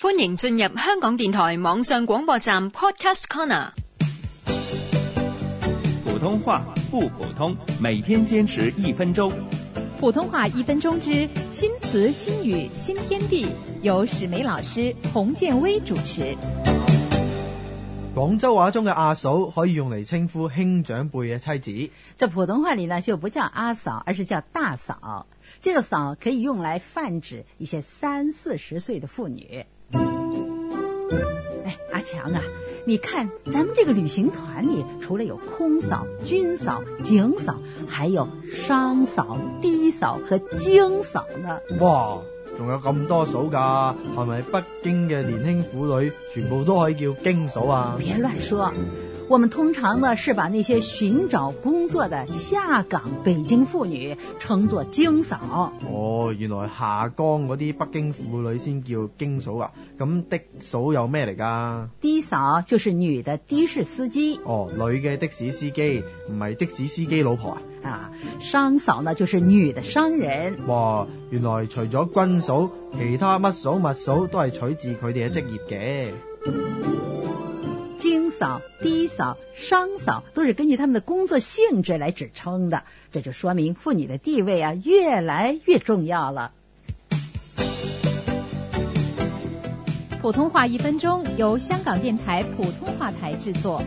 欢迎进入香港电台网上广播站 Podcast Corner。普通话不普通，每天坚持一分钟。普通话一分钟之新词新语新天地，由史梅老师、洪建威主持。广州话中嘅阿嫂可以用嚟称呼兄长辈嘅妻子。这普通话里呢，就不叫阿嫂，而是叫大嫂。这个嫂可以用来泛指一些三四十岁的妇女。哎，阿强啊，你看咱们这个旅行团里，除了有空嫂、军嫂、警嫂，还有商嫂、低嫂和京嫂呢。哇，仲有咁多嫂噶？系咪北京嘅年轻妇女全部都可以叫京嫂啊？别乱说。我们通常呢是把那些寻找工作的下岗北京妇女称作京嫂。哦，原来下岗嗰啲北京妇女先叫京嫂啊？咁的嫂有咩嚟噶？的嫂就是女的的士司机。哦，女嘅的士司机，唔系的士司机老婆啊？啊，商嫂呢就是女的商人。哇，原来除咗军嫂，其他乜嫂乜嫂都系取自佢哋嘅职业嘅。嫂、低嫂、商嫂都是根据他们的工作性质来指称的，这就说明妇女的地位啊越来越重要了。普通话一分钟由香港电台普通话台制作。